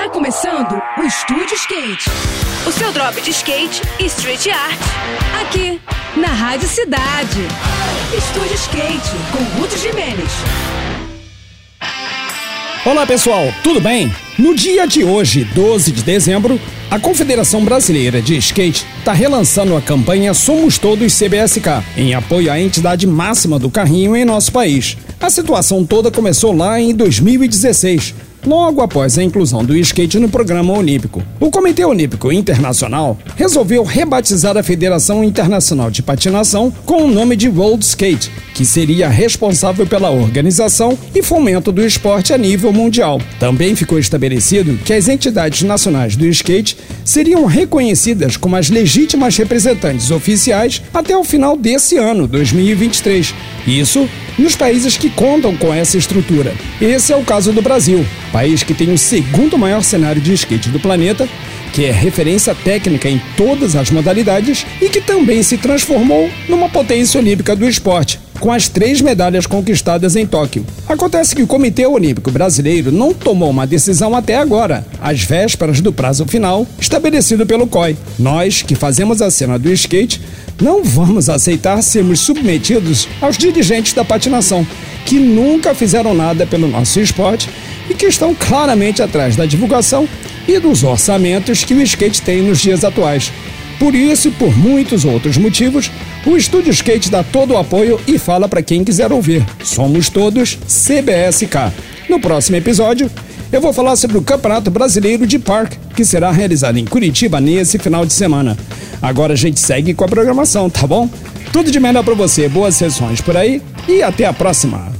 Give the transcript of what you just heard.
Tá começando o Estúdio Skate. O seu drop de skate e street art. Aqui, na Rádio Cidade. Estúdio Skate, com Ruth Jimenez. Olá pessoal, tudo bem? No dia de hoje, 12 de dezembro, a Confederação Brasileira de Skate está relançando a campanha Somos Todos CBSK, em apoio à entidade máxima do carrinho em nosso país. A situação toda começou lá em 2016 logo após a inclusão do skate no programa olímpico. O Comitê Olímpico Internacional resolveu rebatizar a Federação Internacional de Patinação com o nome de World Skate, que seria responsável pela organização e fomento do esporte a nível mundial. Também ficou estabelecido que as entidades nacionais do skate seriam reconhecidas como as legítimas representantes oficiais até o final desse ano, 2023. Isso nos países que contam com essa estrutura. Esse é o caso do Brasil, país que tem o segundo maior cenário de skate do planeta, que é referência técnica em todas as modalidades e que também se transformou numa potência olímpica do esporte, com as três medalhas conquistadas em Tóquio. Acontece que o Comitê Olímpico Brasileiro não tomou uma decisão até agora, às vésperas do prazo final estabelecido pelo COI. Nós, que fazemos a cena do skate, não vamos aceitar sermos submetidos aos dirigentes da patinação, que nunca fizeram nada pelo nosso esporte e que estão claramente atrás da divulgação e dos orçamentos que o skate tem nos dias atuais. Por isso e por muitos outros motivos, o Estúdio Skate dá todo o apoio e fala para quem quiser ouvir. Somos todos CBSK. No próximo episódio, eu vou falar sobre o Campeonato Brasileiro de Park, que será realizado em Curitiba nesse final de semana. Agora a gente segue com a programação, tá bom? Tudo de melhor para você, boas sessões por aí e até a próxima.